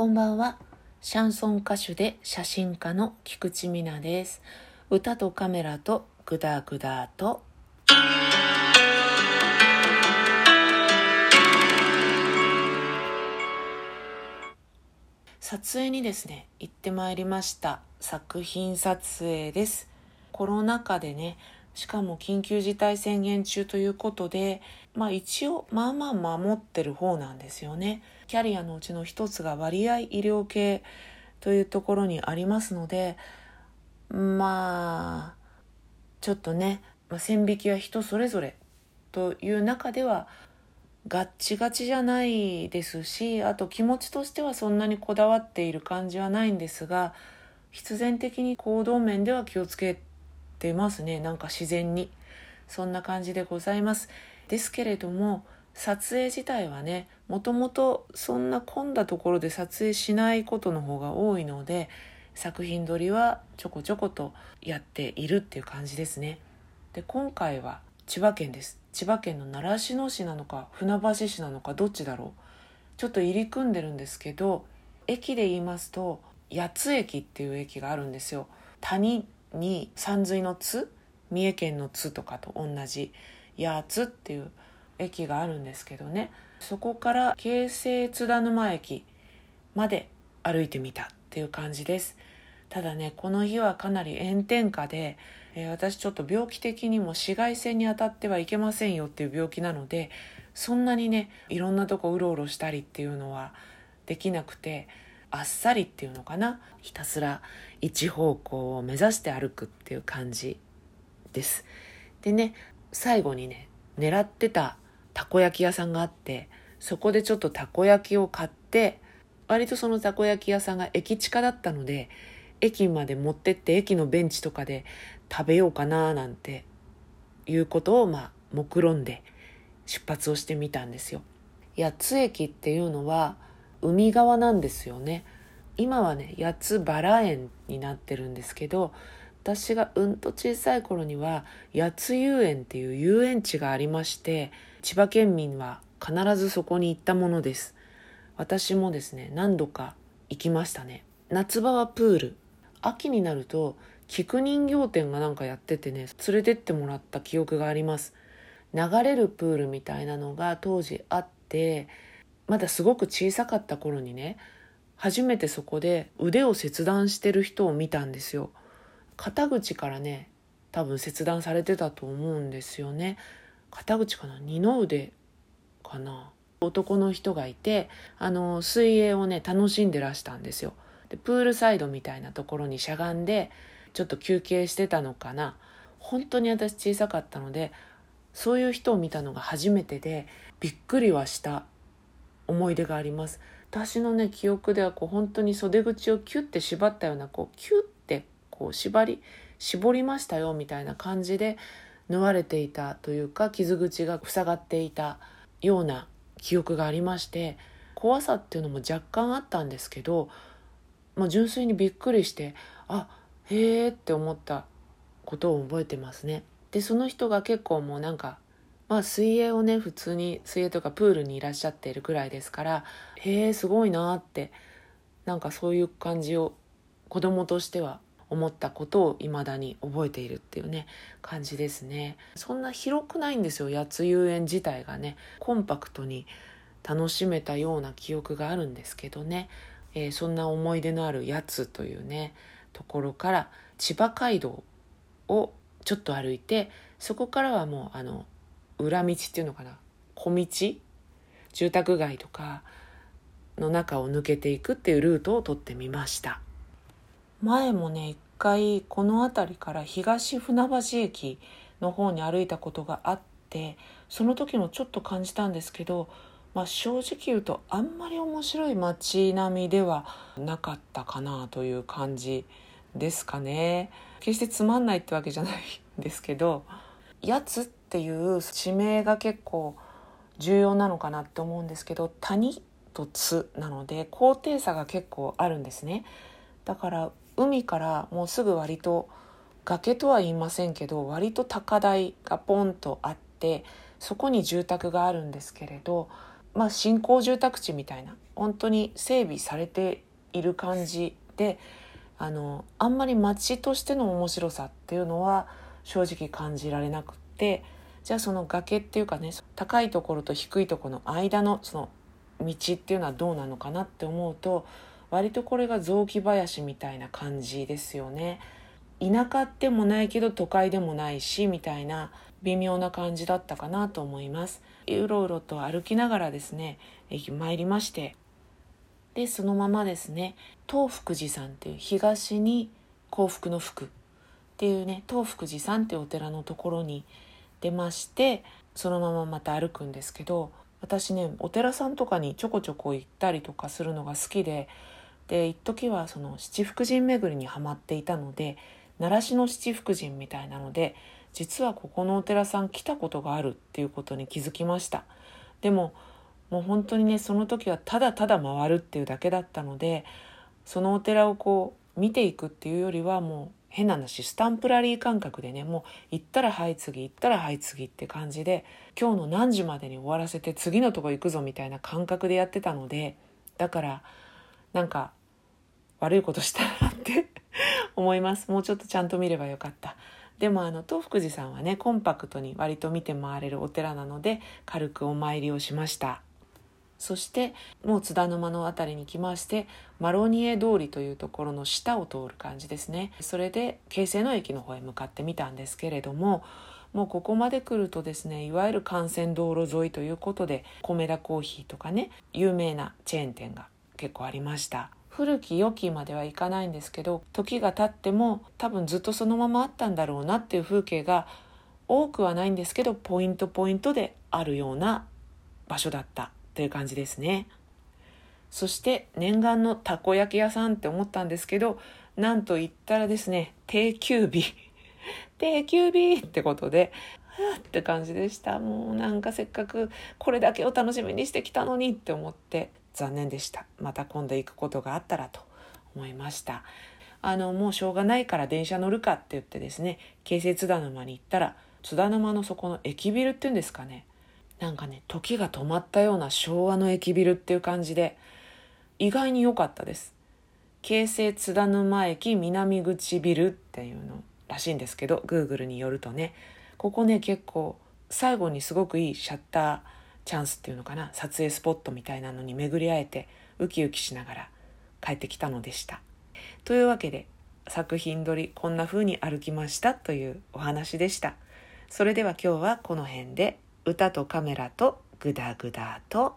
こんばんは。シャンソン歌手で写真家の菊池美奈です。歌とカメラとグダグダと。撮影にですね、行ってまいりました。作品撮影です。コロナ禍でね、しかも緊急事態宣言中ということで、まあ一応まあまあ守ってる方なんですよね。キャリアのうちの一つが割合医療系というところにありますので、まあ、ちょっとね、まあ、線引きは人それぞれという中ではガッチガチじゃないですしあと気持ちとしてはそんなにこだわっている感じはないんですが必然的に行動面では気をつけてますね。なんか自然に。そんな感じでございます。ですけれども撮影自体はねもともとそんな混んだところで撮影しないことの方が多いので作品撮りはちょこちょことやっているっていう感じですね。で今回は千葉県です。千葉県の習志野市なのか船橋市なのかどっちだろう。ちょっと入り組んでるんですけど駅で言いますと八津駅っていう駅があるんですよ。谷に山水の津三重県の津とかと同じ八津っていう駅があるんですけどね。そこから京成津田沼駅まで歩いてみたっていう感じです。ただねこの日はかなり炎天下で、えー、私ちょっと病気的にも紫外線に当たってはいけませんよっていう病気なのでそんなにねいろんなとこうろうろしたりっていうのはできなくてあっさりっていうのかな。ひたすら一方向を目指して歩くっていう感じです。でね最後にね狙ってたたこ焼き屋さんがあってそこでちょっとたこ焼きを買って割とそのたこ焼き屋さんが駅近だったので駅まで持ってって駅のベンチとかで食べようかななんていうことをまあ目論んで出発をしてみたんですよ。八津駅っていうのは海側なんですよね。今はね八津バラ園になってるんですけど私がうんと小さい頃には八津遊園っていう遊園地がありまして千葉県民は必ずそこに行ったものです。私もですね何度か行きましたね。夏場はプール。秋になると菊人形店がなんかやっててね連れてってもらった記憶があります。流れるプールみたいなのが当時あってまだすごく小さかった頃にね初めてそこで腕を切断してる人を見たんですよ。肩口からね多分切断されてたと思うんですよね。肩口かな？二の腕かな？男の人がいてあの水泳をね楽しんでらしたんですよ。でプールサイドみたいなところにしゃがんでちょっと休憩してたのかな？本当に私小さかったのでそういう人を見たのが初めてでびっくりはした思い出があります。私のね記憶ではこう本当に袖口をキュッて縛ったようなこうキュッてこう縛り絞りましたよみたいな感じで縫われていたというか傷口が塞がっていたような記憶がありまして怖さっていうのも若干あったんですけど、まあ、純粋にびっくりしてあへえって思ったことを覚えてますね。でその人が結構もうなんかまあ水泳をね普通に水泳とかプールにいらっしゃっているぐらいですからへえすごいなってなんかそういう感じを子供としては思ったことを未だに覚えているっていうね感じですね。そんな広くないんですよ八津遊園自体がね。コンパクトに楽しめたような記憶があるんですけどね、えー、そんな思い出のある八津というねところから千葉街道をちょっと歩いてそこからはもうあの裏道っていうのかな小道？住宅街とかの中を抜けていくっていうルートを取ってみました。前もね一回この辺りから東船橋駅の方に歩いたことがあってその時もちょっと感じたんですけど、まあ、正直言うとあんまり面白い街並みではなかったかなという感じですかね。決してつまんないってわけじゃないんですけど「やつ」っていう地名が結構重要なのかなって思うんですけど「谷」と「津」なので高低差が結構あるんですね。だから海からもうすぐ割と崖とは言いませんけど割と高台がポンとあってそこに住宅があるんですけれどまあ新興住宅地みたいな本当に整備されている感じであのあんまり街としての面白さっていうのは正直感じられなくってじゃあその崖っていうかね高いところと低いところの間のその道っていうのはどうなのかなって思うと割とこれが雑木林みたいな感じですよね。田舎でもないけど都会でもないしみたいな微妙な感じだったかなと思いますうろうろと歩きながらですね参りましてでそのままですね東福寺さんっていう東に幸福の福っていうね東福寺さんっていうお寺のところに出ましてそのまままた歩くんですけど私ねお寺さんとかにちょこちょこ行ったりとかするのが好きでで一時はその七福神巡りにはまっていたので習志野七福神みたいなので実はここのお寺さん来たことがあるっていうことに気づきました。でももう本当にねその時はただただ回るっていうだけだったのでそのお寺をこう見ていくっていうよりはもう変な話スタンプラリー感覚でねもう行ったらはい次行ったらはい次って感じで今日の何時までに終わらせて次のとこ行くぞみたいな感覚でやってたのでだからなんか悪いことしたなって 思います。もうちょっとちゃんと見ればよかった。でもあの東福寺さんはねコンパクトに割と見て回れるお寺なので軽くお参りをしました。そしてもう津田沼の辺りに来ましてマロニエ通りというところの下を通る感じですね。それで京成の駅の方へ向かってみたんですけれどももうここまで来るとですねいわゆる幹線道路沿いということで米田コーヒーとかね有名なチェーン店が結構ありました。古き良きまではいかないんですけど時が経っても多分ずっとそのままあったんだろうなっていう風景が多くはないんですけどポイントポイントであるような場所だったという感じですね。そして念願のたこ焼き屋さんって思ったんですけどなんと言ったらですね定休日。定休日ってことではって感じでした。もうなんかせっかくこれだけを楽しみにしてきたのにって思って。残念でした。また今度行くことがあったらと思いました。あのもうしょうがないから電車乗るかって言ってですね京成津田沼に行ったら津田沼のそこの駅ビルっていうんですかね。なんかね時が止まったような昭和の駅ビルっていう感じで意外に良かったです。京成津田沼駅南口ビルっていうのらしいんですけど Google によるとねここね結構最後にすごくいいシャッターチャンスっていうのかな？撮影スポットみたいなのに巡り会えてウキウキしながら帰ってきたのでした。というわけで作品撮りこんな風に歩きましたというお話でした。それでは今日はこの辺で歌とカメラとグダグダと